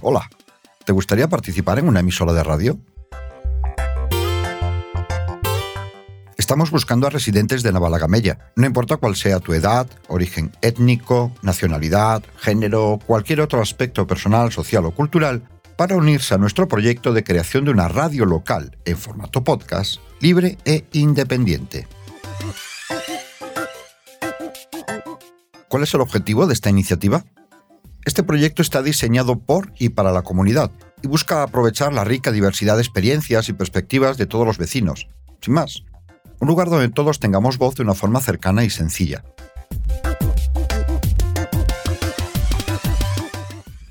Hola, ¿te gustaría participar en una emisora de radio? Estamos buscando a residentes de Navalagamella, no importa cuál sea tu edad, origen étnico, nacionalidad, género, cualquier otro aspecto personal, social o cultural, para unirse a nuestro proyecto de creación de una radio local en formato podcast, libre e independiente. ¿Cuál es el objetivo de esta iniciativa? Este proyecto está diseñado por y para la comunidad y busca aprovechar la rica diversidad de experiencias y perspectivas de todos los vecinos. Sin más, un lugar donde todos tengamos voz de una forma cercana y sencilla.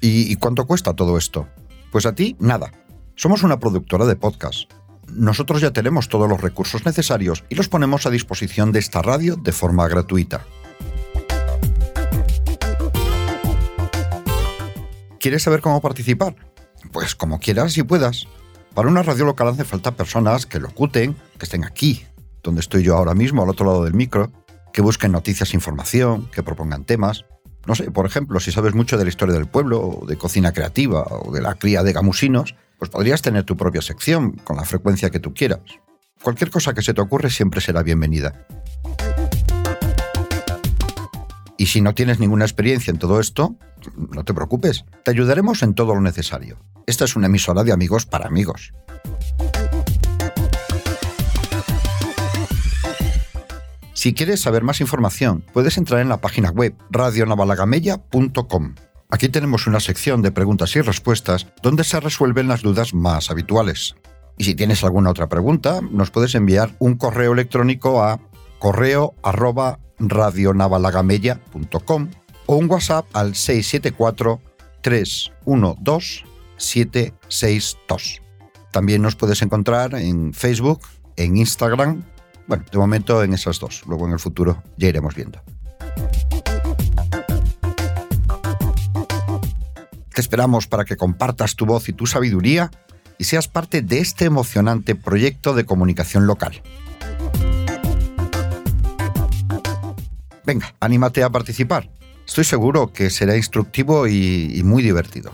¿Y, cuánto cuesta todo esto? Pues a ti, nada. Somos una productora de podcast. Nosotros ya tenemos todos los recursos necesarios y los ponemos a disposición de esta radio de forma gratuita. ¿Quieres saber cómo participar? Pues como quieras y puedas. Para una radio local hace falta personas que locuten, que estén aquí, donde estoy yo ahora mismo, al otro lado del micro, que busquen noticias e información, que propongan temas. No sé, por ejemplo, si sabes mucho de la historia del pueblo, de cocina creativa, o de la cría de gamusinos, pues podrías tener tu propia sección, con la frecuencia que tú quieras. Cualquier cosa que se te ocurre siempre será bienvenida. Y si no tienes ninguna experiencia en todo esto, no te preocupes, te ayudaremos en todo lo necesario. Esta es una emisora de amigos para amigos. Si quieres saber más información, puedes entrar en la página web radionavalagameya.com. Aquí tenemos una sección de preguntas y respuestas donde se resuelven las dudas más habituales. Y si tienes alguna otra pregunta, nos puedes enviar un correo electrónico a correo radionavalagameya.com o un WhatsApp al 674 312 762. También nos puedes encontrar en Facebook, en Instagram bueno, de momento en esas dos. Luego en el futuro ya iremos viendo. Te esperamos para que compartas tu voz y tu sabiduría y seas parte de este emocionante proyecto de comunicación local. Venga, anímate a participar. Estoy seguro que será instructivo y, y muy divertido.